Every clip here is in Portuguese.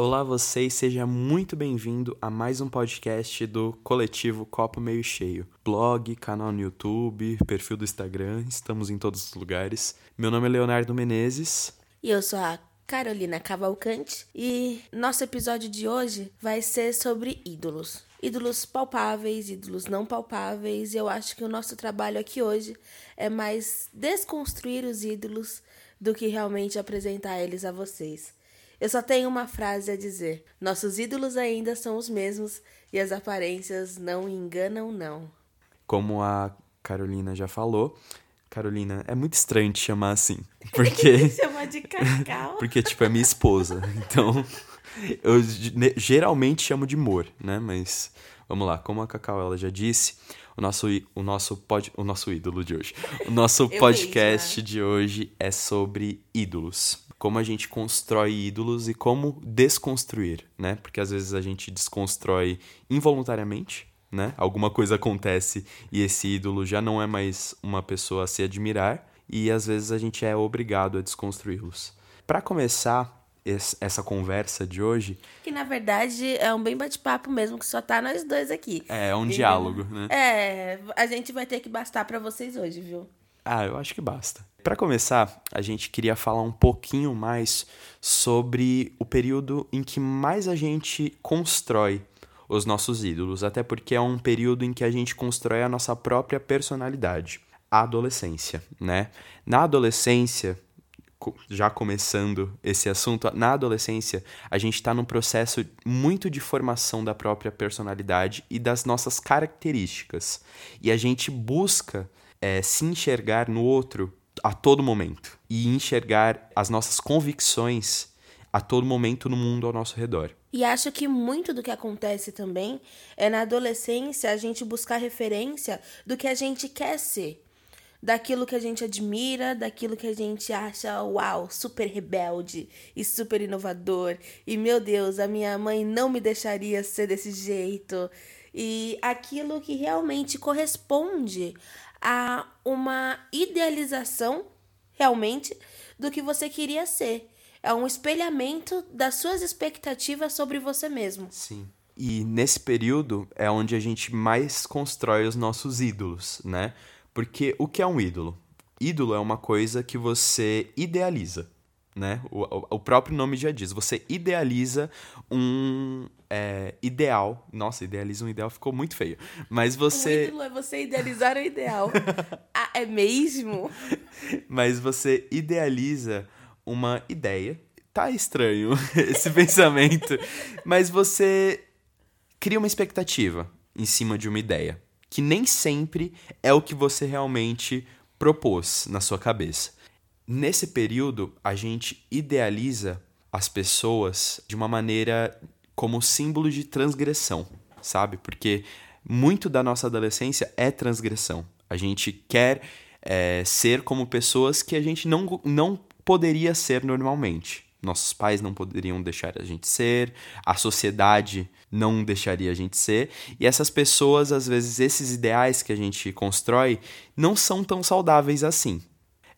Olá você e seja muito bem-vindo a mais um podcast do coletivo Copo Meio Cheio. Blog, canal no YouTube, perfil do Instagram, estamos em todos os lugares. Meu nome é Leonardo Menezes. E eu sou a Carolina Cavalcante e nosso episódio de hoje vai ser sobre ídolos. Ídolos palpáveis, ídolos não palpáveis. Eu acho que o nosso trabalho aqui hoje é mais desconstruir os ídolos do que realmente apresentar eles a vocês. Eu só tenho uma frase a dizer: nossos ídolos ainda são os mesmos e as aparências não enganam, não. Como a Carolina já falou, Carolina, é muito estranho te chamar assim. Porque. chamar de Cacau. porque, tipo, é minha esposa. Então, eu geralmente chamo de Mor, né? Mas vamos lá, como a Cacau ela já disse, o nosso, o nosso, pod, o nosso ídolo de hoje. O nosso podcast de hoje é sobre ídolos como a gente constrói ídolos e como desconstruir, né? Porque às vezes a gente desconstrói involuntariamente, né? Alguma coisa acontece e esse ídolo já não é mais uma pessoa a se admirar e às vezes a gente é obrigado a desconstruí-los. Para começar essa conversa de hoje. Que na verdade é um bem bate-papo mesmo, que só tá nós dois aqui. É, é um e, diálogo, né? É, a gente vai ter que bastar para vocês hoje, viu? Ah, eu acho que basta. Para começar, a gente queria falar um pouquinho mais sobre o período em que mais a gente constrói os nossos ídolos, até porque é um período em que a gente constrói a nossa própria personalidade, a adolescência, né? Na adolescência, já começando esse assunto, na adolescência, a gente está num processo muito de formação da própria personalidade e das nossas características. E a gente busca é, se enxergar no outro a todo momento e enxergar as nossas convicções a todo momento no mundo ao nosso redor. E acho que muito do que acontece também é na adolescência a gente buscar referência do que a gente quer ser. Daquilo que a gente admira, daquilo que a gente acha, uau, super rebelde e super inovador. E meu Deus, a minha mãe não me deixaria ser desse jeito. E aquilo que realmente corresponde a uma idealização realmente do que você queria ser. É um espelhamento das suas expectativas sobre você mesmo. Sim. E nesse período é onde a gente mais constrói os nossos ídolos, né? Porque o que é um ídolo? Ídolo é uma coisa que você idealiza né? O, o próprio nome já diz. Você idealiza um é, ideal. Nossa, idealiza um ideal ficou muito feio. Mas você. O é você idealizar o ideal. ah, é mesmo? Mas você idealiza uma ideia. Tá estranho esse pensamento. Mas você cria uma expectativa em cima de uma ideia. Que nem sempre é o que você realmente propôs na sua cabeça. Nesse período, a gente idealiza as pessoas de uma maneira como símbolo de transgressão, sabe? Porque muito da nossa adolescência é transgressão. A gente quer é, ser como pessoas que a gente não, não poderia ser normalmente. Nossos pais não poderiam deixar a gente ser, a sociedade não deixaria a gente ser, e essas pessoas, às vezes, esses ideais que a gente constrói não são tão saudáveis assim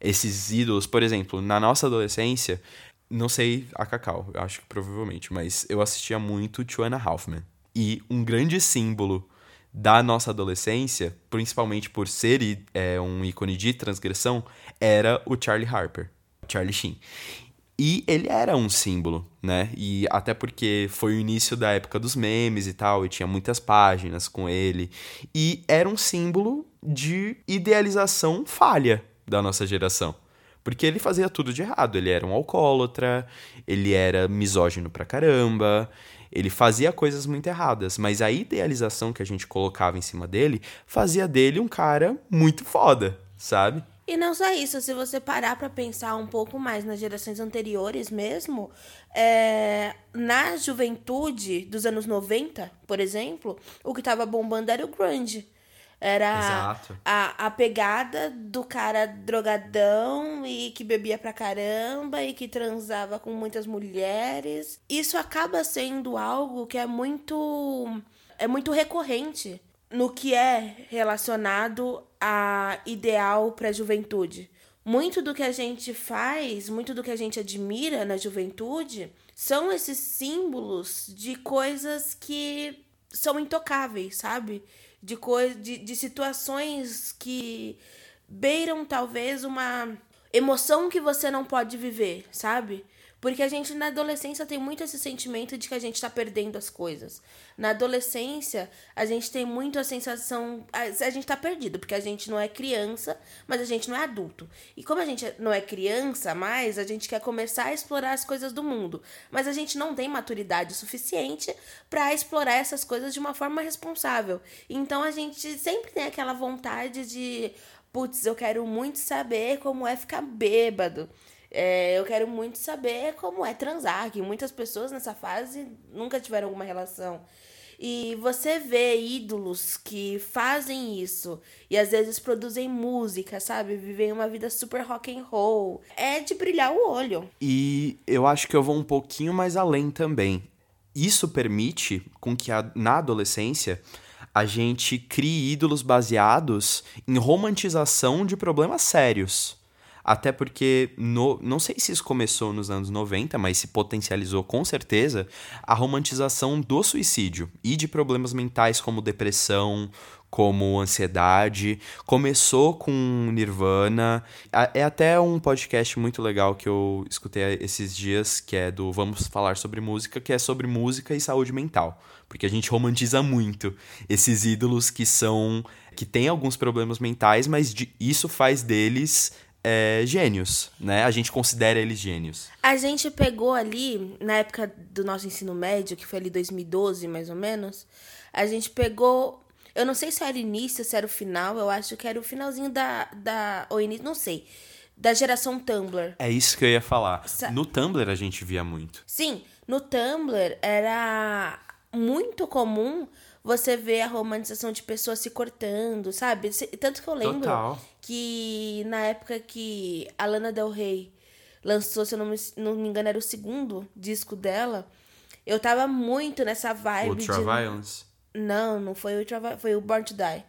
esses ídolos, por exemplo, na nossa adolescência, não sei a Cacau, eu acho que provavelmente, mas eu assistia muito Joanna Halfman. E um grande símbolo da nossa adolescência, principalmente por ser é, um ícone de transgressão, era o Charlie Harper, Charlie Sheen. E ele era um símbolo, né? E até porque foi o início da época dos memes e tal, e tinha muitas páginas com ele. E era um símbolo de idealização falha, da nossa geração. Porque ele fazia tudo de errado. Ele era um alcoólatra, ele era misógino pra caramba, ele fazia coisas muito erradas. Mas a idealização que a gente colocava em cima dele fazia dele um cara muito foda, sabe? E não só isso, se você parar para pensar um pouco mais nas gerações anteriores mesmo, é, na juventude dos anos 90, por exemplo, o que tava bombando era o grunge. Era a, a pegada do cara drogadão e que bebia pra caramba e que transava com muitas mulheres. Isso acaba sendo algo que é muito é muito recorrente no que é relacionado a ideal para a juventude. muito do que a gente faz, muito do que a gente admira na juventude, são esses símbolos de coisas que são intocáveis, sabe? De, coi de, de situações que beiram talvez uma emoção que você não pode viver, sabe? Porque a gente na adolescência tem muito esse sentimento de que a gente tá perdendo as coisas. Na adolescência, a gente tem muito a sensação. A, a gente tá perdido, porque a gente não é criança, mas a gente não é adulto. E como a gente não é criança mais, a gente quer começar a explorar as coisas do mundo. Mas a gente não tem maturidade suficiente para explorar essas coisas de uma forma responsável. Então a gente sempre tem aquela vontade de. Putz, eu quero muito saber como é ficar bêbado. É, eu quero muito saber como é transar, que muitas pessoas nessa fase nunca tiveram alguma relação. E você vê ídolos que fazem isso e às vezes produzem música, sabe? Vivem uma vida super rock and roll. É de brilhar o olho. E eu acho que eu vou um pouquinho mais além também. Isso permite com que a, na adolescência a gente crie ídolos baseados em romantização de problemas sérios. Até porque, no, não sei se isso começou nos anos 90, mas se potencializou com certeza, a romantização do suicídio e de problemas mentais como depressão, como ansiedade. Começou com Nirvana. É até um podcast muito legal que eu escutei esses dias, que é do Vamos Falar sobre Música, que é sobre música e saúde mental. Porque a gente romantiza muito esses ídolos que são. que têm alguns problemas mentais, mas isso faz deles é, gênios, né? A gente considera eles gênios. A gente pegou ali, na época do nosso ensino médio, que foi ali 2012, mais ou menos, a gente pegou. Eu não sei se era o início, se era o final, eu acho que era o finalzinho da. da ou início, não sei. Da geração Tumblr. É isso que eu ia falar. No Tumblr a gente via muito. Sim, no Tumblr era muito comum você ver a romantização de pessoas se cortando, sabe? Tanto que eu lembro Total. que na época que a Lana Del Rey lançou, se eu não me, não me engano, era o segundo disco dela, eu tava muito nessa vibe Ultra de... Violence? Não, não foi o Ultra foi o Born to Die.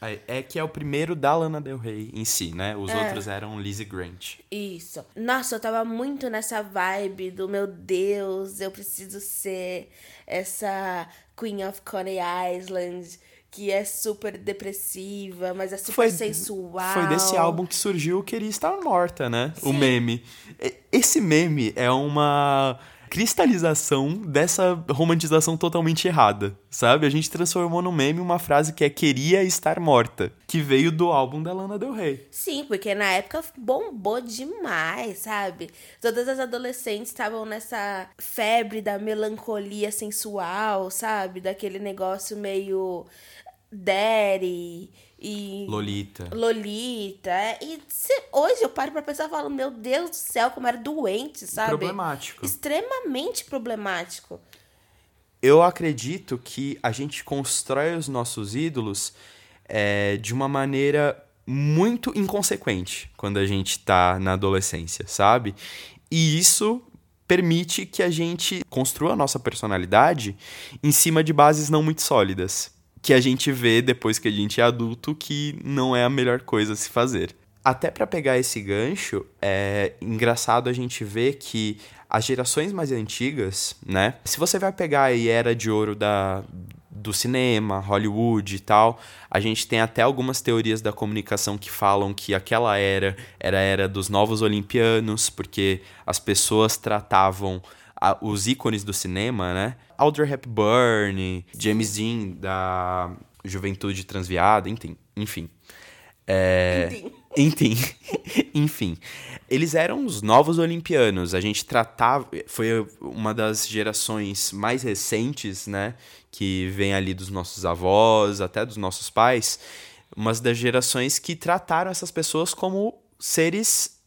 É que é o primeiro da Lana Del Rey em si, né? Os é. outros eram Lizzie Grant. Isso. Nossa, eu tava muito nessa vibe do meu Deus, eu preciso ser essa Queen of Coney Island que é super depressiva, mas é super foi, sensual. Foi desse álbum que surgiu Queria Estar Morta, né? Sim. O meme. Esse meme é uma cristalização dessa romantização totalmente errada, sabe? A gente transformou no meme uma frase que é queria estar morta, que veio do álbum da Lana Del Rey. Sim, porque na época bombou demais, sabe? Todas as adolescentes estavam nessa febre da melancolia sensual, sabe? Daquele negócio meio daddy e Lolita. Lolita. É, e se, hoje eu paro pra pensar e falo, meu Deus do céu, como era doente, sabe? Problemático. Extremamente problemático. Eu acredito que a gente constrói os nossos ídolos é, de uma maneira muito inconsequente quando a gente tá na adolescência, sabe? E isso permite que a gente construa a nossa personalidade em cima de bases não muito sólidas que a gente vê depois que a gente é adulto que não é a melhor coisa a se fazer. Até para pegar esse gancho, é engraçado a gente ver que as gerações mais antigas, né? Se você vai pegar a era de ouro da, do cinema, Hollywood e tal, a gente tem até algumas teorias da comunicação que falam que aquela era era a era dos novos olimpianos, porque as pessoas tratavam a, os ícones do cinema, né? Audrey Hepburn, James Dean da Juventude Transviada, enfim. enfim. É... Enfim. enfim. Eles eram os novos olimpianos. A gente tratava. Foi uma das gerações mais recentes, né? Que vem ali dos nossos avós, até dos nossos pais. Uma das gerações que trataram essas pessoas como seres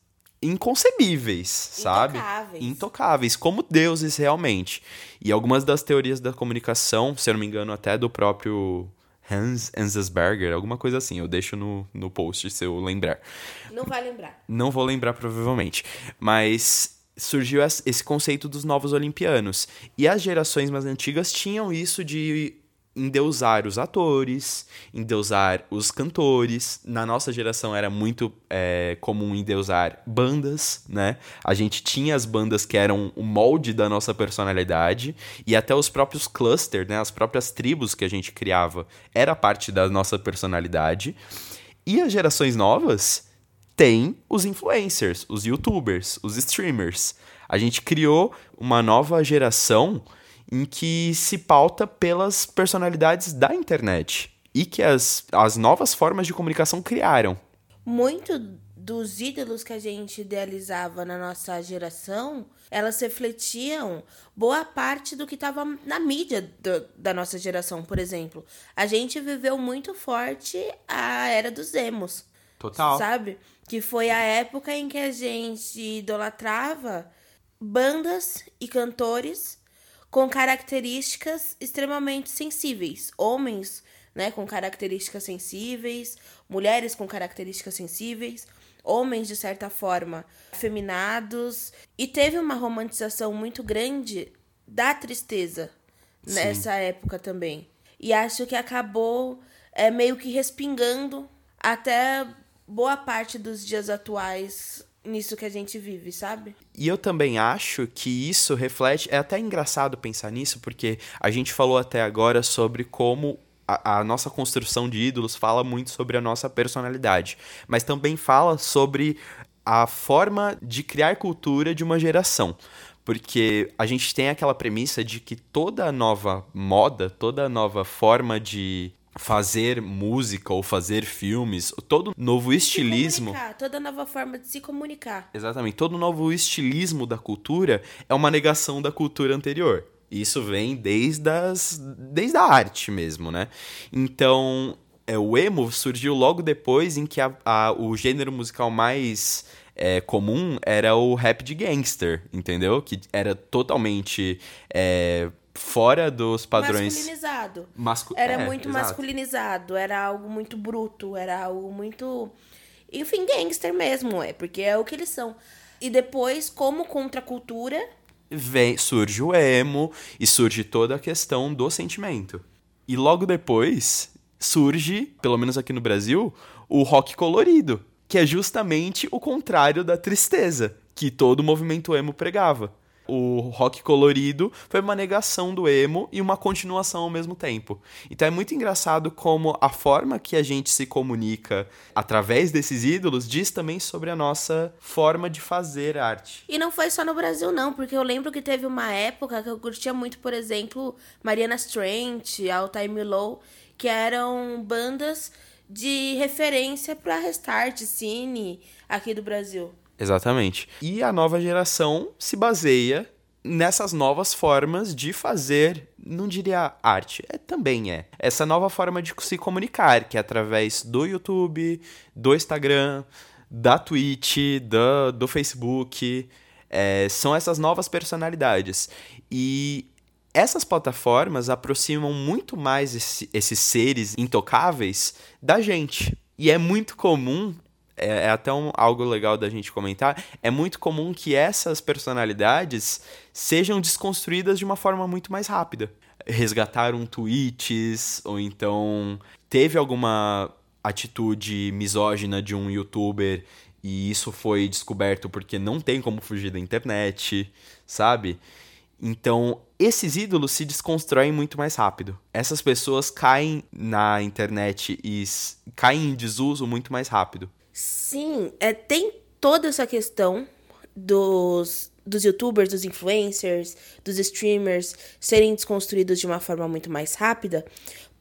inconcebíveis, sabe? Intocáveis. Intocáveis, como deuses realmente. E algumas das teorias da comunicação, se eu não me engano, até do próprio Hans Enzensberger, alguma coisa assim. Eu deixo no, no post se eu lembrar. Não vai lembrar. Não vou lembrar, provavelmente. Mas surgiu esse conceito dos novos olimpianos. E as gerações mais antigas tinham isso de endeusar os atores, endeusar os cantores. Na nossa geração era muito é, comum endeusar bandas, né? A gente tinha as bandas que eram o molde da nossa personalidade e até os próprios clusters, né? As próprias tribos que a gente criava era parte da nossa personalidade. E as gerações novas têm os influencers, os youtubers, os streamers. A gente criou uma nova geração em que se pauta pelas personalidades da internet e que as, as novas formas de comunicação criaram. Muito dos ídolos que a gente idealizava na nossa geração, elas refletiam boa parte do que estava na mídia do, da nossa geração, por exemplo. A gente viveu muito forte a era dos emos. Total. Sabe? Que foi a época em que a gente idolatrava bandas e cantores com características extremamente sensíveis. Homens, né, com características sensíveis, mulheres com características sensíveis, homens de certa forma afeminados e teve uma romantização muito grande da tristeza Sim. nessa época também. E acho que acabou é, meio que respingando até boa parte dos dias atuais nisso que a gente vive, sabe? E eu também acho que isso reflete. É até engraçado pensar nisso, porque a gente falou até agora sobre como a, nossa construção de ídolos fala muito sobre a nossa personalidade, mas também fala sobre a forma de criar cultura de uma geração. Porque a gente tem aquela premissa de que toda nova moda, toda nova forma de fazer música ou fazer filmes, todo novo estilismo. Toda nova forma de se comunicar. Exatamente. Todo novo estilismo da cultura é uma negação da cultura anterior. Isso vem desde, as, desde a arte mesmo, né? Então, é, o emo surgiu logo depois em que a, a, o gênero musical mais é, comum era o rap de gangster, entendeu? Que era totalmente é, fora dos padrões. Masculinizado. Mascu... Era é, muito exato. masculinizado, era algo muito bruto, era algo muito. Enfim, gangster mesmo, é, porque é o que eles são. E depois, como contracultura. Vem, surge o emo e surge toda a questão do sentimento. E logo depois surge, pelo menos aqui no Brasil, o rock colorido, que é justamente o contrário da tristeza que todo o movimento emo pregava o rock colorido foi uma negação do emo e uma continuação ao mesmo tempo. Então é muito engraçado como a forma que a gente se comunica através desses ídolos diz também sobre a nossa forma de fazer arte. E não foi só no Brasil não, porque eu lembro que teve uma época que eu curtia muito, por exemplo, Mariana Strant, All Time Low, que eram bandas de referência para Restart, Cine, aqui do Brasil. Exatamente. E a nova geração se baseia nessas novas formas de fazer, não diria arte, é, também é. Essa nova forma de se comunicar, que é através do YouTube, do Instagram, da Twitch, do, do Facebook. É, são essas novas personalidades. E essas plataformas aproximam muito mais esse, esses seres intocáveis da gente. E é muito comum é, é até um, algo legal da gente comentar, é muito comum que essas personalidades sejam desconstruídas de uma forma muito mais rápida. Resgataram tweets, ou então teve alguma atitude misógina de um youtuber e isso foi descoberto porque não tem como fugir da internet, sabe? Então, esses ídolos se desconstroem muito mais rápido. Essas pessoas caem na internet e caem em desuso muito mais rápido. Sim, é, tem toda essa questão dos, dos youtubers, dos influencers, dos streamers serem desconstruídos de uma forma muito mais rápida.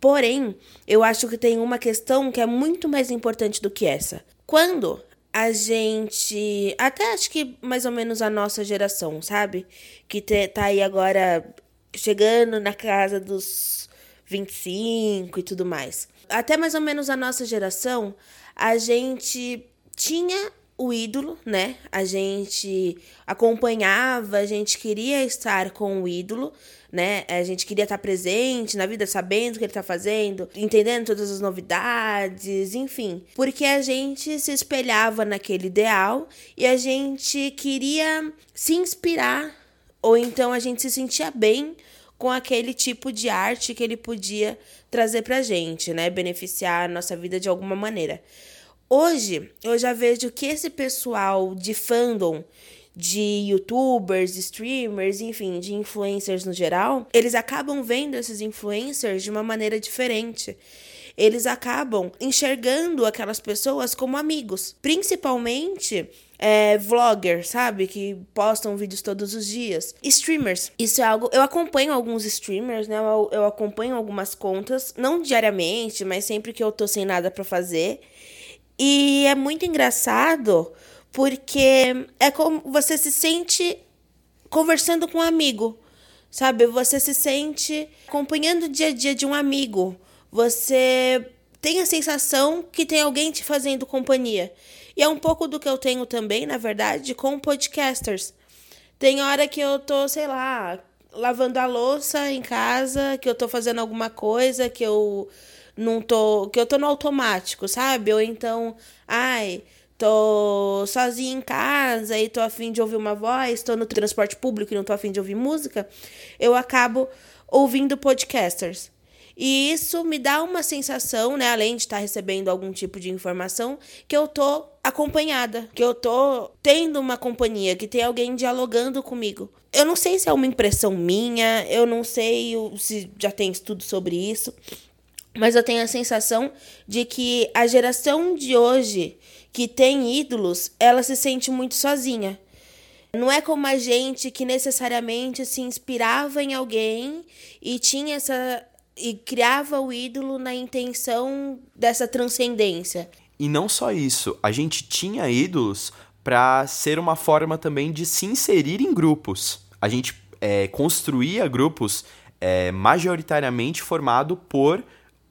Porém, eu acho que tem uma questão que é muito mais importante do que essa. Quando a gente. Até acho que mais ou menos a nossa geração, sabe? Que te, tá aí agora chegando na casa dos 25 e tudo mais. Até mais ou menos a nossa geração, a gente tinha o ídolo, né? A gente acompanhava, a gente queria estar com o ídolo, né? A gente queria estar presente na vida, sabendo o que ele tá fazendo, entendendo todas as novidades, enfim. Porque a gente se espelhava naquele ideal e a gente queria se inspirar, ou então a gente se sentia bem com aquele tipo de arte que ele podia trazer pra gente, né? Beneficiar a nossa vida de alguma maneira. Hoje, eu já vejo que esse pessoal de fandom, de youtubers, streamers, enfim, de influencers no geral, eles acabam vendo esses influencers de uma maneira diferente eles acabam enxergando aquelas pessoas como amigos. Principalmente é, vloggers, sabe? Que postam vídeos todos os dias. Streamers. Isso é algo. Eu acompanho alguns streamers, né? Eu, eu acompanho algumas contas, não diariamente, mas sempre que eu tô sem nada para fazer. E é muito engraçado porque é como você se sente conversando com um amigo, sabe? Você se sente acompanhando o dia a dia de um amigo. Você tem a sensação que tem alguém te fazendo companhia. E é um pouco do que eu tenho também, na verdade, com podcasters. Tem hora que eu tô, sei lá, lavando a louça em casa, que eu tô fazendo alguma coisa, que eu não tô, que eu tô no automático, sabe? Ou então, ai, tô sozinha em casa e tô afim de ouvir uma voz, tô no transporte público e não tô afim de ouvir música, eu acabo ouvindo podcasters. E isso me dá uma sensação, né, além de estar recebendo algum tipo de informação, que eu tô acompanhada, que eu tô tendo uma companhia, que tem alguém dialogando comigo. Eu não sei se é uma impressão minha, eu não sei se já tem estudo sobre isso, mas eu tenho a sensação de que a geração de hoje que tem ídolos, ela se sente muito sozinha. Não é como a gente que necessariamente se inspirava em alguém e tinha essa e criava o ídolo na intenção dessa transcendência. E não só isso, a gente tinha ídolos para ser uma forma também de se inserir em grupos. A gente é, construía grupos é, majoritariamente formado por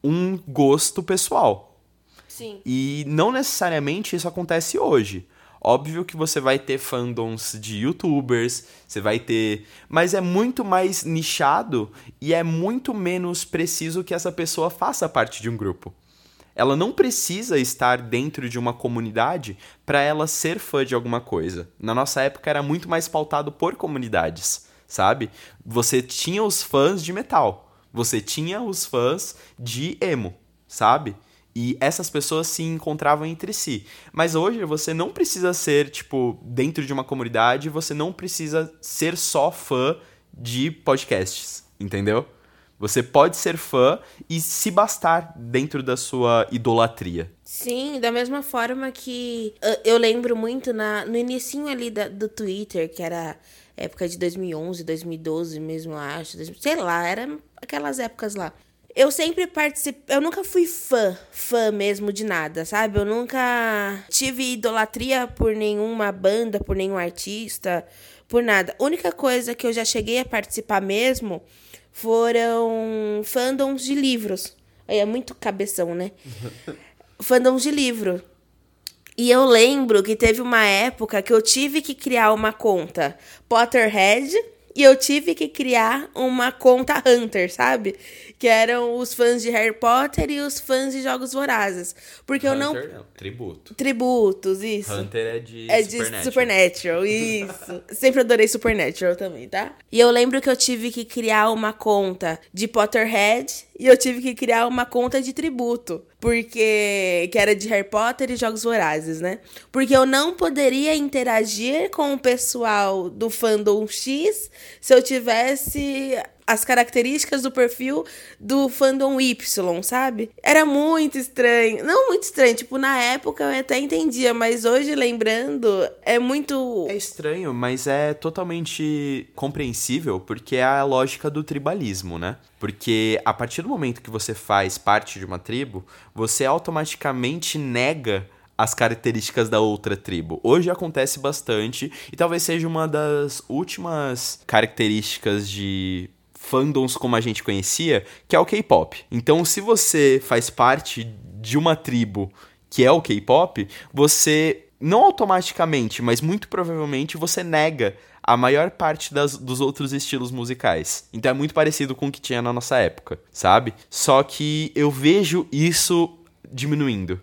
um gosto pessoal. Sim. E não necessariamente isso acontece hoje. Óbvio que você vai ter fandoms de youtubers, você vai ter. Mas é muito mais nichado e é muito menos preciso que essa pessoa faça parte de um grupo. Ela não precisa estar dentro de uma comunidade para ela ser fã de alguma coisa. Na nossa época era muito mais pautado por comunidades, sabe? Você tinha os fãs de metal, você tinha os fãs de emo, sabe? E essas pessoas se encontravam entre si. Mas hoje você não precisa ser, tipo, dentro de uma comunidade, você não precisa ser só fã de podcasts, entendeu? Você pode ser fã e se bastar dentro da sua idolatria. Sim, da mesma forma que eu lembro muito na, no início ali da, do Twitter, que era época de 2011, 2012 mesmo, acho. Sei lá, era aquelas épocas lá eu sempre participei. Eu nunca fui fã, fã mesmo de nada, sabe? Eu nunca tive idolatria por nenhuma banda, por nenhum artista, por nada. A única coisa que eu já cheguei a participar mesmo foram fandoms de livros. Aí é muito cabeção, né? fandoms de livro. E eu lembro que teve uma época que eu tive que criar uma conta Potterhead e eu tive que criar uma conta Hunter, sabe? Que eram os fãs de Harry Potter e os fãs de Jogos Vorazes. Porque Hunter, eu não... não. Tributo. Tributos, isso. Hunter é de É Supernatural. de Supernatural, isso. Sempre adorei Supernatural também, tá? E eu lembro que eu tive que criar uma conta de Potterhead e eu tive que criar uma conta de tributo. Porque. Que era de Harry Potter e Jogos Vorazes, né? Porque eu não poderia interagir com o pessoal do fandom X se eu tivesse as características do perfil do fandom Y, sabe? Era muito estranho. Não muito estranho, tipo, na época eu até entendia, mas hoje lembrando, é muito. É estranho, mas é totalmente compreensível porque é a lógica do tribalismo, né? Porque a partir do momento que você faz parte de uma tribo, você automaticamente nega as características da outra tribo. Hoje acontece bastante e talvez seja uma das últimas características de fandoms como a gente conhecia, que é o K-pop. Então, se você faz parte de uma tribo que é o K-pop, você não automaticamente, mas muito provavelmente você nega a maior parte das, dos outros estilos musicais. Então é muito parecido com o que tinha na nossa época, sabe? Só que eu vejo isso diminuindo.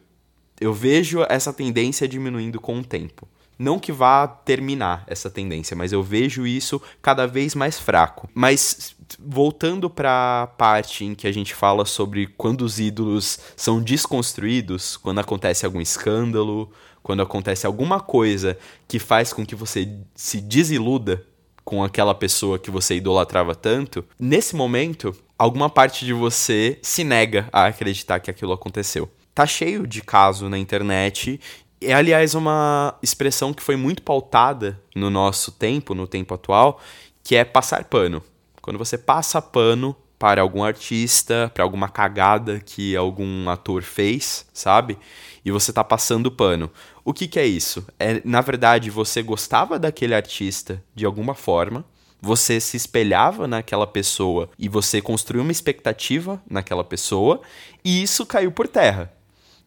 Eu vejo essa tendência diminuindo com o tempo Não que vá terminar essa tendência, mas eu vejo isso cada vez mais fraco. Mas voltando para a parte em que a gente fala sobre quando os ídolos são desconstruídos, quando acontece algum escândalo, quando acontece alguma coisa que faz com que você se desiluda com aquela pessoa que você idolatrava tanto, nesse momento, alguma parte de você se nega a acreditar que aquilo aconteceu. Tá cheio de caso na internet é, aliás, uma expressão que foi muito pautada no nosso tempo, no tempo atual, que é passar pano. Quando você passa pano para algum artista, para alguma cagada que algum ator fez, sabe? E você tá passando pano. O que, que é isso? É, na verdade, você gostava daquele artista de alguma forma, você se espelhava naquela pessoa e você construiu uma expectativa naquela pessoa, e isso caiu por terra.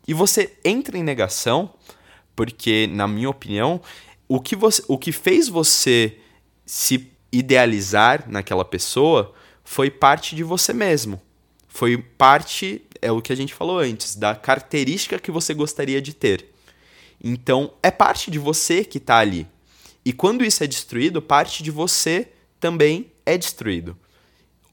E você entra em negação porque, na minha opinião, o que, você, o que fez você se idealizar naquela pessoa foi parte de você mesmo. Foi parte, é o que a gente falou antes, da característica que você gostaria de ter. Então, é parte de você que está ali. E quando isso é destruído, parte de você também é destruído.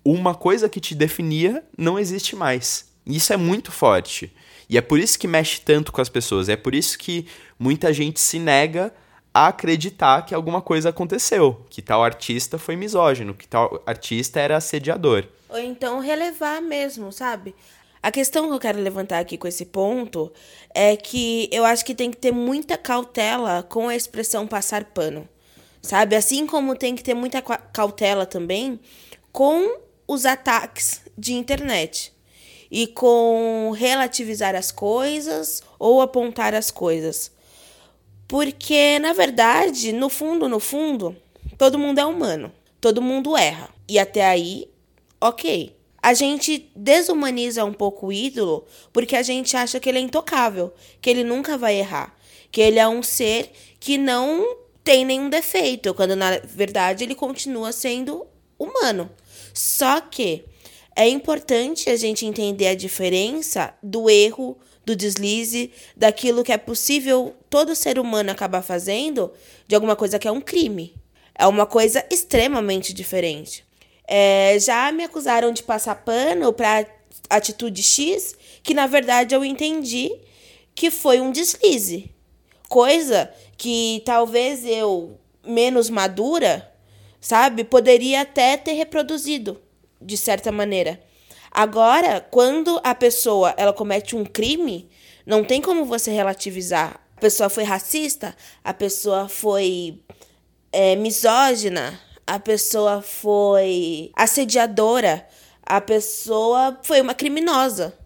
Uma coisa que te definia não existe mais. Isso é muito forte. E é por isso que mexe tanto com as pessoas. É por isso que muita gente se nega a acreditar que alguma coisa aconteceu, que tal artista foi misógino, que tal artista era assediador. Ou então relevar mesmo, sabe? A questão que eu quero levantar aqui com esse ponto é que eu acho que tem que ter muita cautela com a expressão passar pano, sabe? Assim como tem que ter muita cautela também com os ataques de internet e com relativizar as coisas ou apontar as coisas. Porque, na verdade, no fundo, no fundo, todo mundo é humano. Todo mundo erra. E até aí, ok. A gente desumaniza um pouco o ídolo porque a gente acha que ele é intocável, que ele nunca vai errar, que ele é um ser que não tem nenhum defeito, quando na verdade ele continua sendo humano. Só que é importante a gente entender a diferença do erro, do deslize, daquilo que é possível todo ser humano acabar fazendo, de alguma coisa que é um crime. É uma coisa extremamente diferente. É, já me acusaram de passar pano para atitude X, que na verdade eu entendi que foi um deslize. Coisa que talvez eu, menos madura, sabe, poderia até ter reproduzido de certa maneira. Agora, quando a pessoa ela comete um crime, não tem como você relativizar. A pessoa foi racista, a pessoa foi é, misógina, a pessoa foi assediadora, a pessoa foi uma criminosa.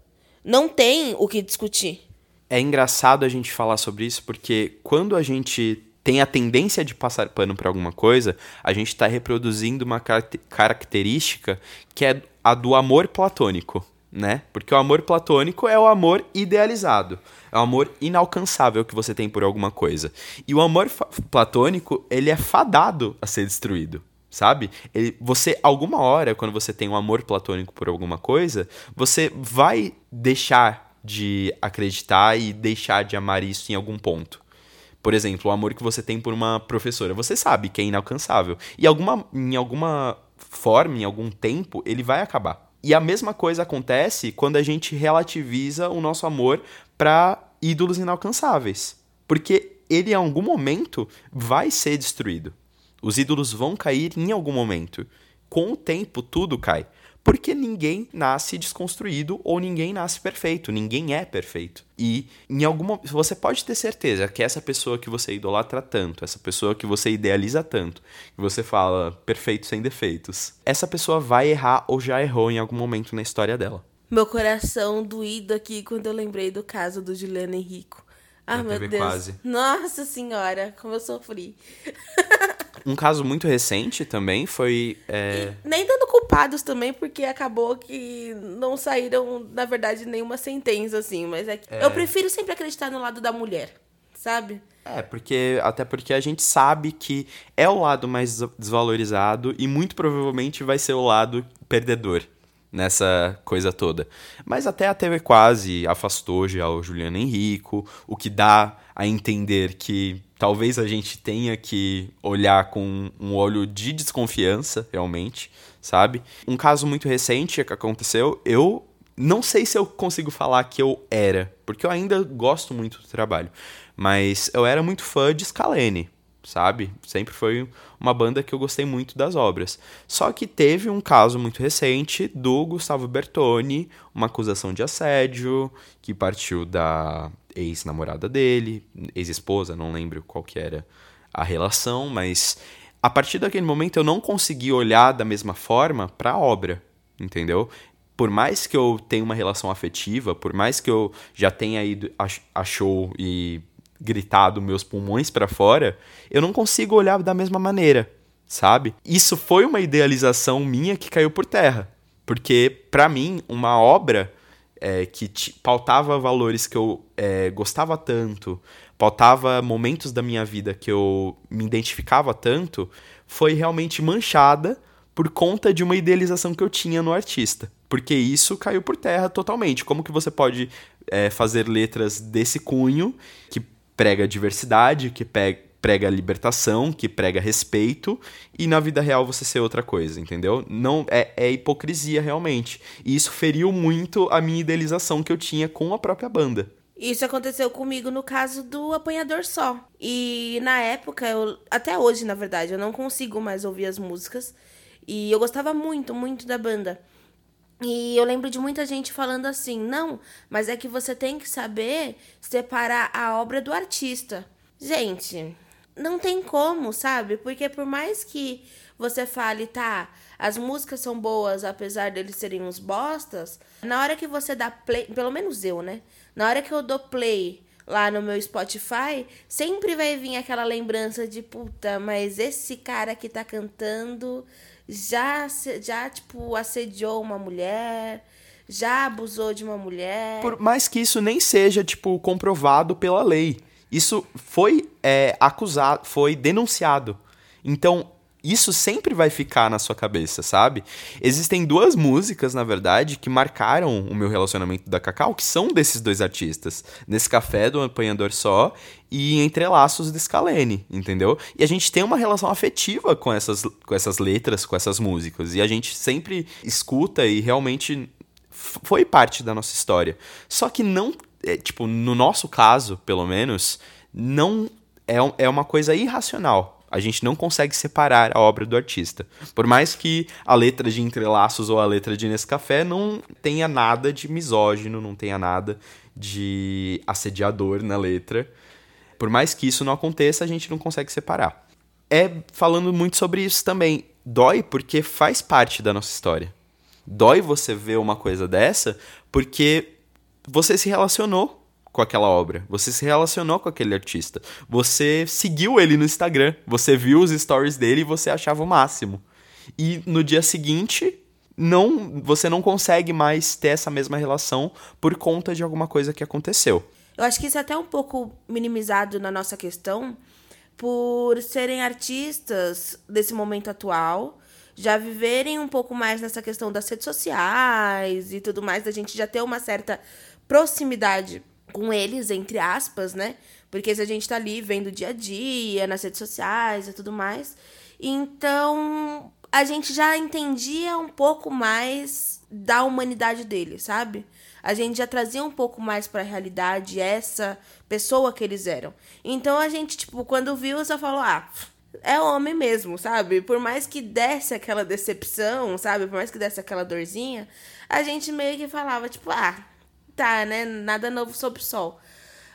Não tem o que discutir. É engraçado a gente falar sobre isso porque quando a gente tem a tendência de passar pano para alguma coisa, a gente está reproduzindo uma característica que é a do amor platônico, né? Porque o amor platônico é o amor idealizado, é o amor inalcançável que você tem por alguma coisa. E o amor platônico, ele é fadado a ser destruído sabe? Ele, você, alguma hora, quando você tem um amor platônico por alguma coisa, você vai deixar de acreditar e deixar de amar isso em algum ponto. Por exemplo, o amor que você tem por uma professora. Você sabe que é inalcançável. E alguma, em alguma forma, em algum tempo, ele vai acabar. E a mesma coisa acontece quando a gente relativiza o nosso amor para ídolos inalcançáveis. Porque ele, em algum momento, vai ser destruído. Os ídolos vão cair em algum momento. Com o tempo, tudo cai. Porque ninguém nasce desconstruído ou ninguém nasce perfeito, ninguém é perfeito. E em alguma você pode ter certeza que essa pessoa que você idolatra tanto, essa pessoa que você idealiza tanto, que você fala perfeito sem defeitos, essa pessoa vai errar ou já errou em algum momento na história dela. Meu coração doído aqui quando eu lembrei do caso do Juliano Henrico. Ah, meu Deus. Quase. Nossa senhora, como eu sofri. Um caso muito recente também foi. É... nem dando culpados também, porque acabou que não saíram, na verdade, nenhuma sentença, assim. Mas é, é... eu prefiro sempre acreditar no lado da mulher, sabe? É, porque até porque a gente sabe que é o lado mais desvalorizado e muito provavelmente vai ser o lado perdedor nessa coisa toda. Mas até a TV quase afastou já o Juliano Henrico, o que dá a entender que talvez a gente tenha que olhar com um olho de desconfiança, realmente, sabe? Um caso muito recente que aconteceu, eu não sei se eu consigo falar que eu era, porque eu ainda gosto muito do trabalho, mas eu era muito fã de Scalene, sabe? Sempre foi uma banda que eu gostei muito das obras. Só que teve um caso muito recente do Gustavo Bertoni, uma acusação de assédio que partiu da ex-namorada dele, ex-esposa, não lembro qual que era a relação, mas a partir daquele momento eu não consegui olhar da mesma forma para a obra, entendeu? Por mais que eu tenha uma relação afetiva, por mais que eu já tenha ido a show e gritado meus pulmões para fora, eu não consigo olhar da mesma maneira, sabe? Isso foi uma idealização minha que caiu por terra, porque para mim uma obra é, que pautava valores que eu é, gostava tanto, pautava momentos da minha vida que eu me identificava tanto, foi realmente manchada por conta de uma idealização que eu tinha no artista. Porque isso caiu por terra totalmente. Como que você pode é, fazer letras desse cunho que prega diversidade, que prega libertação, que prega respeito, e na vida real você ser outra coisa, entendeu? Não é, é hipocrisia realmente. E isso feriu muito a minha idealização que eu tinha com a própria banda. Isso aconteceu comigo no caso do Apanhador Só. E na época, eu, até hoje, na verdade, eu não consigo mais ouvir as músicas. E eu gostava muito, muito da banda. E eu lembro de muita gente falando assim: não, mas é que você tem que saber separar a obra do artista. Gente, não tem como, sabe? Porque por mais que você fale, tá, as músicas são boas apesar deles serem uns bostas, na hora que você dá play, pelo menos eu, né? Na hora que eu dou play lá no meu Spotify, sempre vai vir aquela lembrança de puta, mas esse cara que tá cantando já, já tipo, assediou uma mulher, já abusou de uma mulher. Por mais que isso nem seja, tipo, comprovado pela lei. Isso foi é, acusado, foi denunciado. Então, isso sempre vai ficar na sua cabeça, sabe? Existem duas músicas, na verdade, que marcaram o meu relacionamento da Cacau, que são desses dois artistas. Nesse café do Apanhador Só e Entrelaços de Scalene, entendeu? E a gente tem uma relação afetiva com essas, com essas letras, com essas músicas. E a gente sempre escuta e realmente foi parte da nossa história. Só que não, é, tipo, no nosso caso, pelo menos, não é, é uma coisa irracional a gente não consegue separar a obra do artista. Por mais que a letra de Entrelaços ou a letra de Nescafé não tenha nada de misógino, não tenha nada de assediador na letra. Por mais que isso não aconteça, a gente não consegue separar. É falando muito sobre isso também. Dói porque faz parte da nossa história. Dói você ver uma coisa dessa porque você se relacionou com aquela obra. Você se relacionou com aquele artista. Você seguiu ele no Instagram. Você viu os stories dele e você achava o máximo. E no dia seguinte, não, você não consegue mais ter essa mesma relação por conta de alguma coisa que aconteceu. Eu acho que isso é até um pouco minimizado na nossa questão por serem artistas desse momento atual, já viverem um pouco mais nessa questão das redes sociais e tudo mais, da gente já ter uma certa proximidade com eles, entre aspas, né? Porque se a gente tá ali vendo dia a dia, nas redes sociais e tudo mais. Então, a gente já entendia um pouco mais da humanidade dele, sabe? A gente já trazia um pouco mais para a realidade essa pessoa que eles eram. Então a gente, tipo, quando viu, só falou: "Ah, é homem mesmo", sabe? Por mais que desse aquela decepção, sabe? Por mais que desse aquela dorzinha, a gente meio que falava, tipo, ah, tá, né? Nada novo sob o sol.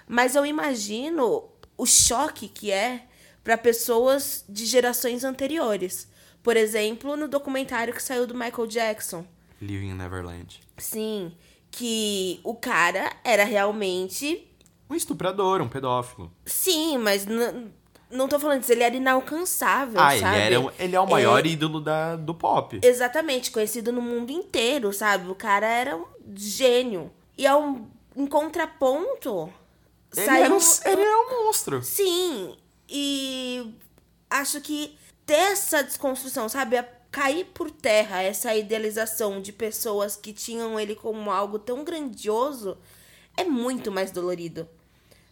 Mas eu imagino o choque que é para pessoas de gerações anteriores. Por exemplo, no documentário que saiu do Michael Jackson. Living in Neverland. Sim, que o cara era realmente um estuprador, um pedófilo. Sim, mas não tô falando disso, ele era inalcançável, ah, sabe? Ele, era, ele é o maior é... ídolo da, do pop. Exatamente, conhecido no mundo inteiro, sabe? O cara era um gênio. E ao um, em contraponto. Ele, saiu... um, ele é um monstro. Sim. E acho que ter essa desconstrução, sabe? cair por terra essa idealização de pessoas que tinham ele como algo tão grandioso é muito mais dolorido.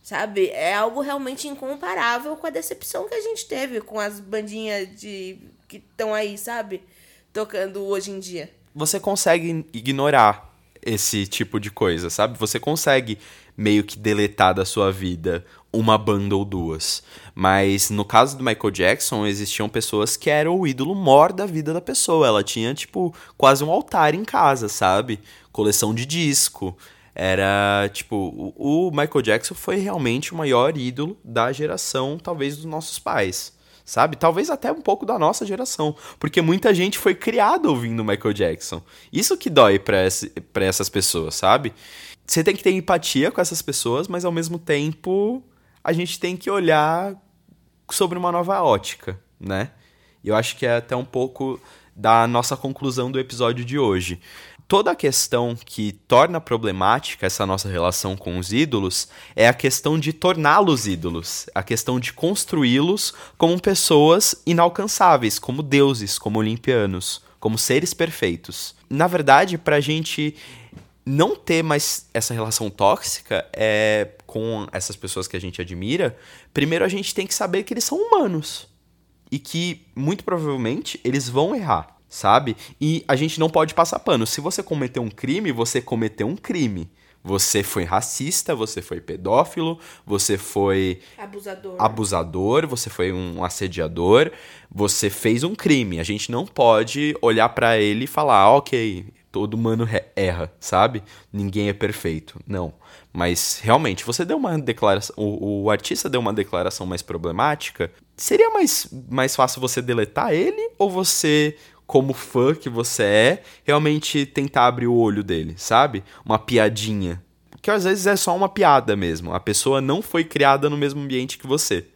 Sabe? É algo realmente incomparável com a decepção que a gente teve com as bandinhas de que estão aí, sabe? Tocando hoje em dia. Você consegue ignorar esse tipo de coisa, sabe? Você consegue meio que deletar da sua vida uma banda ou duas. Mas no caso do Michael Jackson, existiam pessoas que eram o ídolo mor da vida da pessoa. Ela tinha, tipo, quase um altar em casa, sabe? Coleção de disco. Era, tipo, o Michael Jackson foi realmente o maior ídolo da geração, talvez, dos nossos pais. Sabe? Talvez até um pouco da nossa geração. Porque muita gente foi criada ouvindo Michael Jackson. Isso que dói pra essas pessoas, sabe? Você tem que ter empatia com essas pessoas, mas ao mesmo tempo a gente tem que olhar sobre uma nova ótica, né? Eu acho que é até um pouco da nossa conclusão do episódio de hoje toda a questão que torna problemática essa nossa relação com os ídolos é a questão de torná-los ídolos, a questão de construí-los como pessoas inalcançáveis, como deuses, como olimpianos, como seres perfeitos. Na verdade, para a gente não ter mais essa relação tóxica é, com essas pessoas que a gente admira, primeiro a gente tem que saber que eles são humanos e que muito provavelmente eles vão errar sabe? E a gente não pode passar pano. Se você cometeu um crime, você cometeu um crime. Você foi racista, você foi pedófilo, você foi abusador, abusador você foi um assediador, você fez um crime. A gente não pode olhar para ele e falar, ah, ok, todo humano erra, sabe? Ninguém é perfeito. Não. Mas realmente, você deu uma declaração. O, o artista deu uma declaração mais problemática. Seria mais, mais fácil você deletar ele ou você como fã que você é, realmente tentar abrir o olho dele, sabe? Uma piadinha. Que às vezes é só uma piada mesmo. A pessoa não foi criada no mesmo ambiente que você,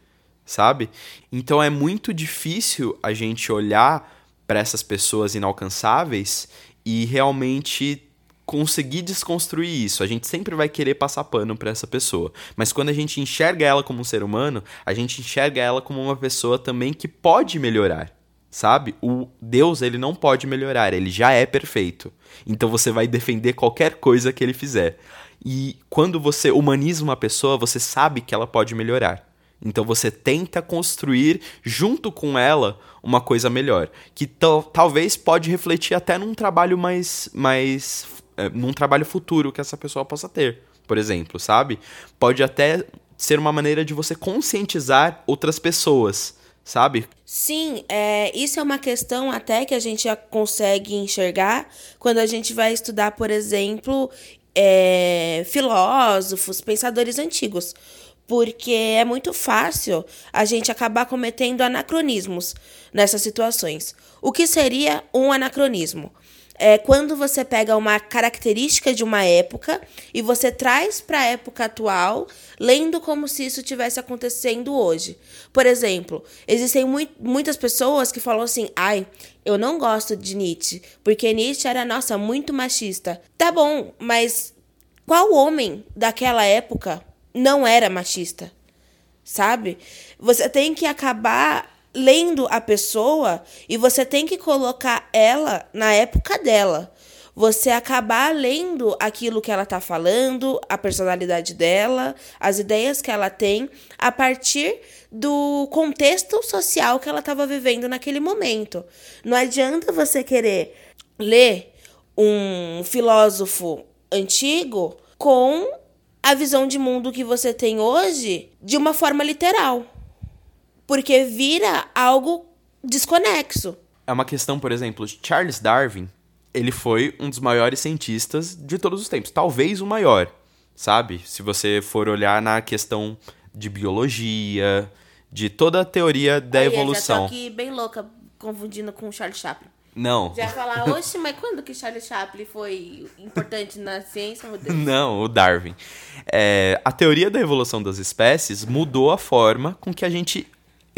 sabe? Então é muito difícil a gente olhar para essas pessoas inalcançáveis e realmente conseguir desconstruir isso. A gente sempre vai querer passar pano para essa pessoa, mas quando a gente enxerga ela como um ser humano, a gente enxerga ela como uma pessoa também que pode melhorar sabe? O Deus, ele não pode melhorar, ele já é perfeito. Então você vai defender qualquer coisa que ele fizer. E quando você humaniza uma pessoa, você sabe que ela pode melhorar. Então você tenta construir junto com ela uma coisa melhor, que talvez pode refletir até num trabalho mais mais é, num trabalho futuro que essa pessoa possa ter, por exemplo, sabe? Pode até ser uma maneira de você conscientizar outras pessoas sabe? Sim, é, isso é uma questão até que a gente já consegue enxergar quando a gente vai estudar, por exemplo, é, filósofos, pensadores antigos. Porque é muito fácil a gente acabar cometendo anacronismos nessas situações. O que seria um anacronismo? É quando você pega uma característica de uma época e você traz para a época atual, lendo como se isso tivesse acontecendo hoje. Por exemplo, existem muito, muitas pessoas que falam assim: ai, eu não gosto de Nietzsche, porque Nietzsche era, nossa, muito machista. Tá bom, mas qual homem daquela época não era machista? Sabe? Você tem que acabar lendo a pessoa e você tem que colocar ela na época dela. Você acabar lendo aquilo que ela está falando, a personalidade dela, as ideias que ela tem, a partir do contexto social que ela estava vivendo naquele momento. Não adianta você querer ler um filósofo antigo com a visão de mundo que você tem hoje de uma forma literal porque vira algo desconexo. É uma questão, por exemplo, Charles Darwin, ele foi um dos maiores cientistas de todos os tempos, talvez o maior, sabe? Se você for olhar na questão de biologia, de toda a teoria da Aí, evolução. Eu já tô aqui bem louca confundindo com Charles Chaplin. Não. Já falar, oxe, mas quando que Charles Chaplin foi importante na ciência, Não, o Darwin. É, a teoria da evolução das espécies mudou a forma com que a gente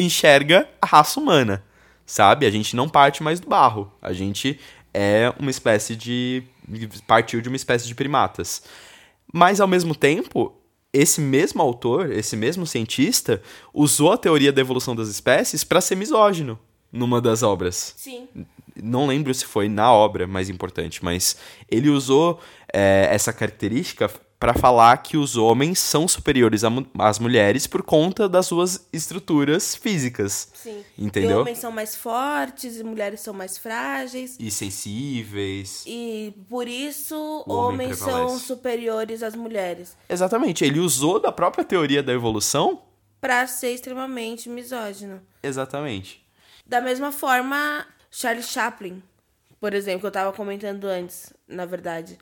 enxerga a raça humana, sabe? A gente não parte mais do barro. A gente é uma espécie de. partiu de uma espécie de primatas. Mas, ao mesmo tempo, esse mesmo autor, esse mesmo cientista, usou a teoria da evolução das espécies para ser misógino numa das obras. Sim. não lembro se foi na obra mais importante, mas ele usou é, essa característica para falar que os homens são superiores às mulheres por conta das suas estruturas físicas. Sim. Entendeu? E homens são mais fortes e mulheres são mais frágeis. E sensíveis. E por isso O homem homens são superiores às mulheres. Exatamente. Ele usou da própria teoria da evolução. Pra ser extremamente misógino. Exatamente. Da mesma forma, Charlie Chaplin, por exemplo, que eu tava comentando antes, na verdade.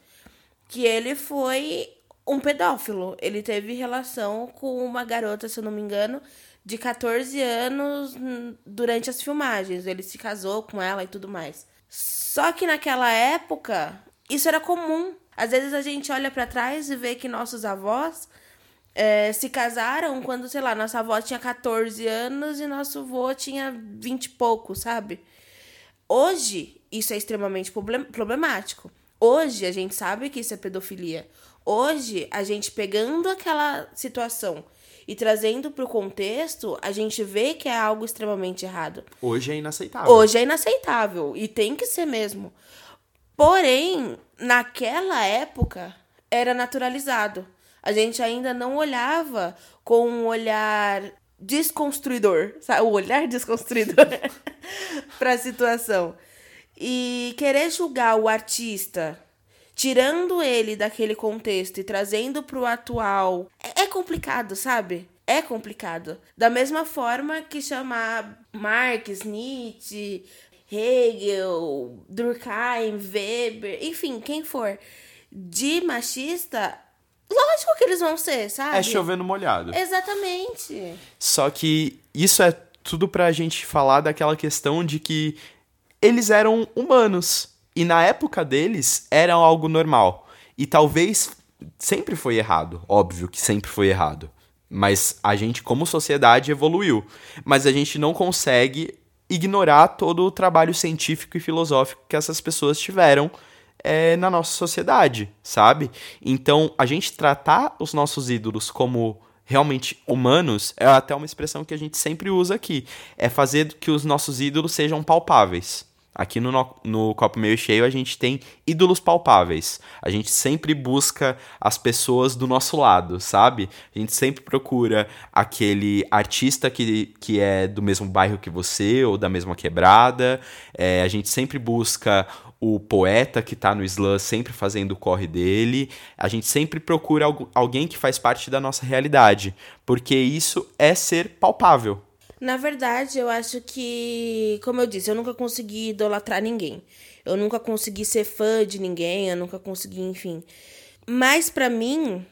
Que ele foi um pedófilo. Ele teve relação com uma garota, se eu não me engano, de 14 anos durante as filmagens. Ele se casou com ela e tudo mais. Só que naquela época, isso era comum. Às vezes a gente olha pra trás e vê que nossos avós é, se casaram quando, sei lá, nossa avó tinha 14 anos e nosso avô tinha 20 e pouco, sabe? Hoje, isso é extremamente problem- problemático. Hoje, a gente sabe que isso é pedofilia. Hoje, a gente pegando aquela situação e trazendo pro contexto, a gente vê que é algo extremamente errado. Hoje é inaceitável. Hoje é inaceitável e tem que ser mesmo. Porém, naquela época era naturalizado. A gente ainda não olhava com um olhar desconstruidor, sabe? O olhar desconstruidor para a situação. E querer julgar o artista, tirando ele daquele contexto e trazendo pro atual, é é complicado, sabe? É complicado. Da mesma forma que chamar Marx, Nietzsche, Hegel, Durkheim, Weber, enfim, quem for, de machista, lógico que eles vão ser, sabe? É chovendo molhado. Exatamente. Só que isso é tudo pra gente falar daquela questão de que eles eram humanos. E na época deles era algo normal. E talvez sempre foi errado. Óbvio que sempre foi errado. Mas a gente, como sociedade, evoluiu. Mas a gente não consegue ignorar todo o trabalho científico e filosófico que essas pessoas tiveram é, na nossa sociedade, sabe? Então, a gente tratar os nossos ídolos como realmente humanos é até uma expressão que a gente sempre usa aqui. É fazer que os nossos ídolos sejam palpáveis. Aqui no, no, Copo Meio Cheio a gente tem ídolos palpáveis. A gente sempre busca as pessoas do nosso lado, sabe? A gente sempre procura aquele artista que, que é do mesmo bairro que você ou da mesma quebrada. É, a gente sempre busca o poeta que tá no slam sempre fazendo o corre dele. A gente sempre procura algu- alguém que faz parte da nossa realidade, porque isso é ser palpável. Na verdade, eu acho que, como eu disse, eu nunca consegui idolatrar ninguém. Eu nunca consegui ser fã de ninguém, eu nunca consegui, enfim. Mas pra mim,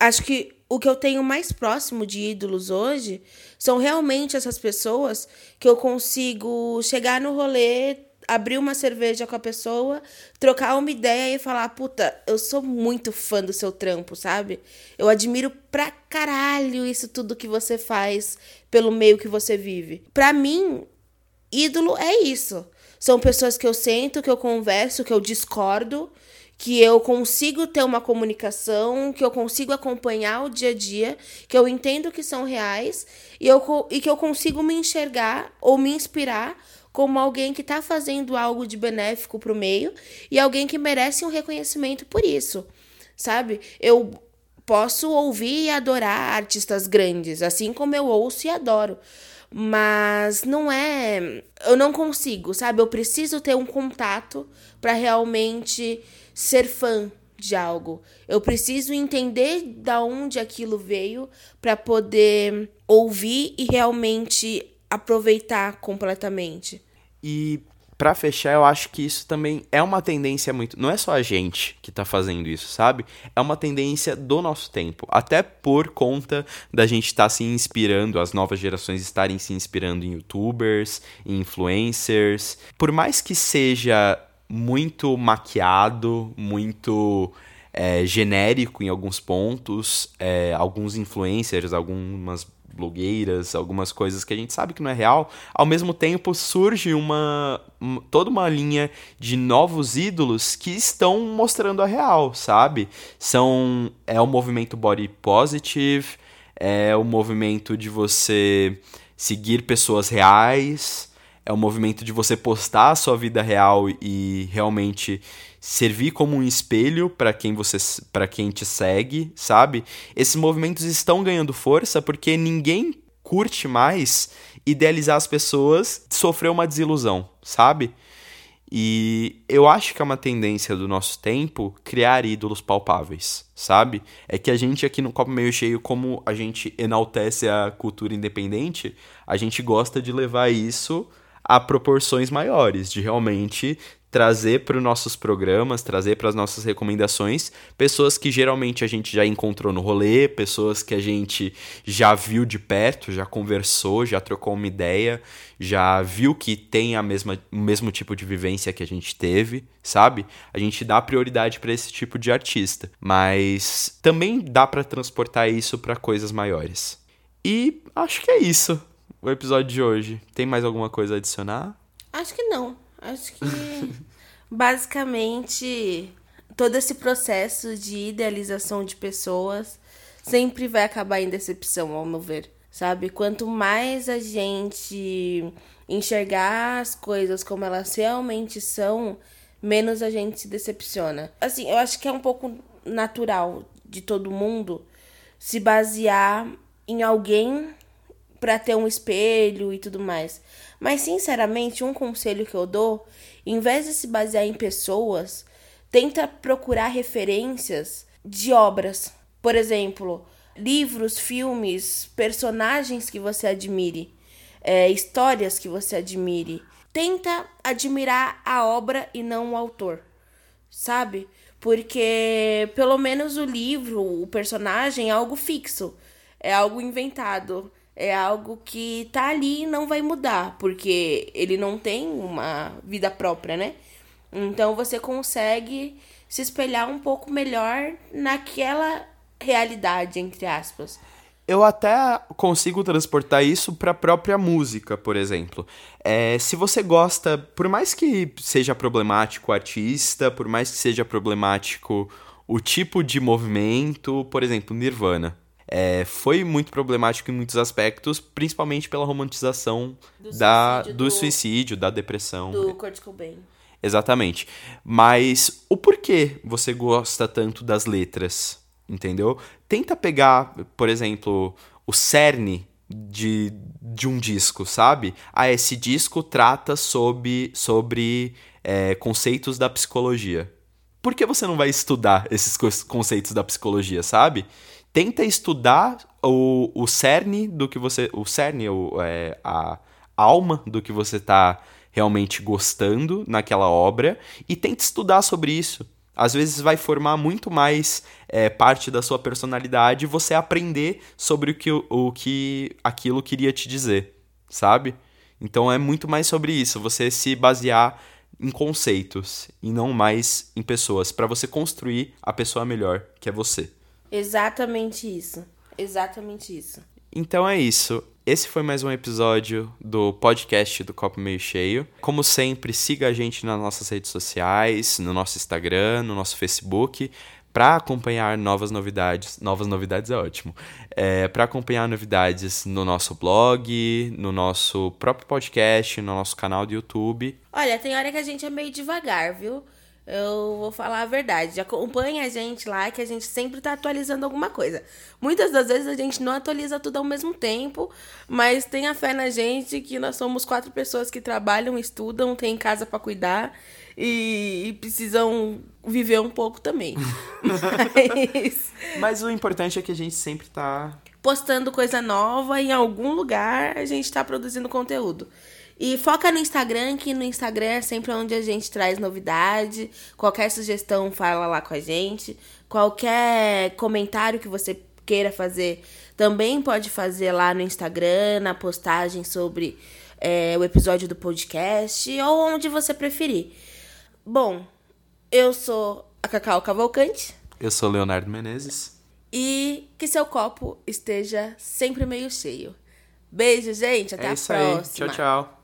acho que o que eu tenho mais próximo de ídolos hoje são realmente essas pessoas que eu consigo chegar no rolê, abrir uma cerveja com a pessoa, trocar uma ideia e falar: puta, eu sou muito fã do seu trampo, sabe? Eu admiro pra caralho isso tudo que você faz pelo meio que você vive. Pra mim, ídolo é isso. São pessoas que eu sento, que eu converso, que eu discordo, que eu consigo ter uma comunicação, que eu consigo acompanhar o dia a dia, que eu entendo que são reais e, eu, e que eu consigo me enxergar ou me inspirar como alguém que está fazendo algo de benéfico pro meio e alguém que merece um reconhecimento por isso, sabe? Eu posso ouvir e adorar artistas grandes, assim como eu ouço e adoro. Mas não é. Eu não consigo, sabe? Eu preciso ter um contato para realmente ser fã de algo. Eu preciso entender da onde aquilo veio para poder ouvir e realmente aproveitar completamente. E pra fechar, eu acho que isso também é uma tendência muito. Não é só a gente que tá fazendo isso, sabe? É uma tendência do nosso tempo. Até por conta da gente estar se inspirando, as novas gerações estarem se inspirando em youtubers, em influencers. Por mais que seja muito maquiado, muito é, genérico em alguns pontos, é, alguns influencers, algumas blogueiras, algumas coisas que a gente sabe que não é real, ao mesmo tempo surge uma, um- toda uma linha de novos ídolos que estão mostrando a real, sabe? São é o movimento body positive, é o movimento de você seguir pessoas reais, é o movimento de você postar a sua vida real e realmente servir como um espelho para quem você para quem te segue, sabe? Esses movimentos estão ganhando força porque ninguém curte mais idealizar as pessoas, sofrer uma desilusão, sabe? E eu acho que é uma tendência do nosso tempo criar ídolos palpáveis, sabe? É que a gente aqui no Copo Meio Cheio, como a gente enaltece a cultura independente, a gente gosta de levar isso a proporções maiores, de realmente trazer para os nossos programas, trazer para as nossas recomendações pessoas que geralmente a gente já encontrou no rolê, pessoas que a gente já viu de perto, já conversou, já trocou uma ideia, já viu que tem a mesma, o mesmo tipo de vivência que a gente teve, sabe? A gente dá prioridade para esse tipo de artista, mas também dá para transportar isso para coisas maiores. E acho que é isso o episódio de hoje. Tem mais alguma coisa a adicionar? Acho que não. Acho que basicamente todo esse processo de idealização de pessoas sempre vai acabar em decepção, ao meu ver. Sabe? Quanto mais a gente enxergar as coisas como elas realmente são, menos a gente se decepciona. Assim, eu acho que é um pouco natural de todo mundo se basear em alguém para ter um espelho e tudo mais. Mas, sinceramente, um conselho que eu dou, em vez de se basear em pessoas, tenta procurar referências de obras. Por exemplo, livros, filmes, personagens que você admire, é, histórias que você admire. Tenta admirar a obra e não o autor, sabe? Porque pelo menos o livro, o personagem é algo fixo, é algo inventado é algo que tá ali e não vai mudar, porque ele não tem uma vida própria, né? Então você consegue se espelhar um pouco melhor naquela realidade, entre aspas. Eu até consigo transportar isso para a própria música, por exemplo. É, se você gosta, por mais que seja problemático o artista, por mais que seja problemático o tipo de movimento, por exemplo, Nirvana é, foi muito problemático em muitos aspectos, principalmente pela romantização do, da, suicídio, do, do suicídio, da depressão. Do Kurt Cobain. Exatamente. Mas o porquê você gosta tanto das letras, entendeu? Tenta pegar, por exemplo, o cerne de, de um disco, sabe? Ah, esse disco trata sobre, sobre é, conceitos da psicologia. Por que você não vai estudar esses conceitos da psicologia, sabe? Tenta estudar o, o cerne do que você. O cerne, o, é, a alma do que você está realmente gostando naquela obra e tenta estudar sobre isso. Às vezes vai formar muito mais é, parte da sua personalidade você aprender sobre o que, o que aquilo queria te dizer, sabe? Então é muito mais sobre isso, você se basear em conceitos e não mais em pessoas, para você construir a pessoa melhor, que é você. Exatamente isso. Exatamente isso. Então é isso. Esse foi mais um episódio do podcast do Copo Meio Cheio. Como sempre, siga a gente nas nossas redes sociais, no nosso Instagram, no nosso Facebook, para acompanhar novas novidades. Novas novidades é ótimo. É, para acompanhar novidades no nosso blog, no nosso próprio podcast, no nosso canal do YouTube. Olha, tem hora que a gente é meio devagar, viu? Eu vou falar a verdade. Acompanha a gente lá que a gente sempre tá atualizando alguma coisa. Muitas das vezes a gente não atualiza tudo ao mesmo tempo, mas tenha fé na gente que nós somos quatro pessoas que trabalham, estudam, têm casa para cuidar e, e, precisam viver um pouco também. mas... mas o importante é que a gente sempre tá postando coisa nova em algum lugar, a gente tá produzindo conteúdo. E foca no Instagram, que no Instagram é sempre onde a gente traz novidade. Qualquer sugestão, fala lá com a gente. Qualquer comentário que você queira fazer, também pode fazer lá no Instagram, na postagem sobre é, o episódio do podcast, ou onde você preferir. Bom, eu sou a Cacau Cavalcante. Eu sou Leonardo Menezes. E que seu copo esteja sempre meio cheio. Beijo, gente. Até é a próxima. Aí. Tchau, tchau.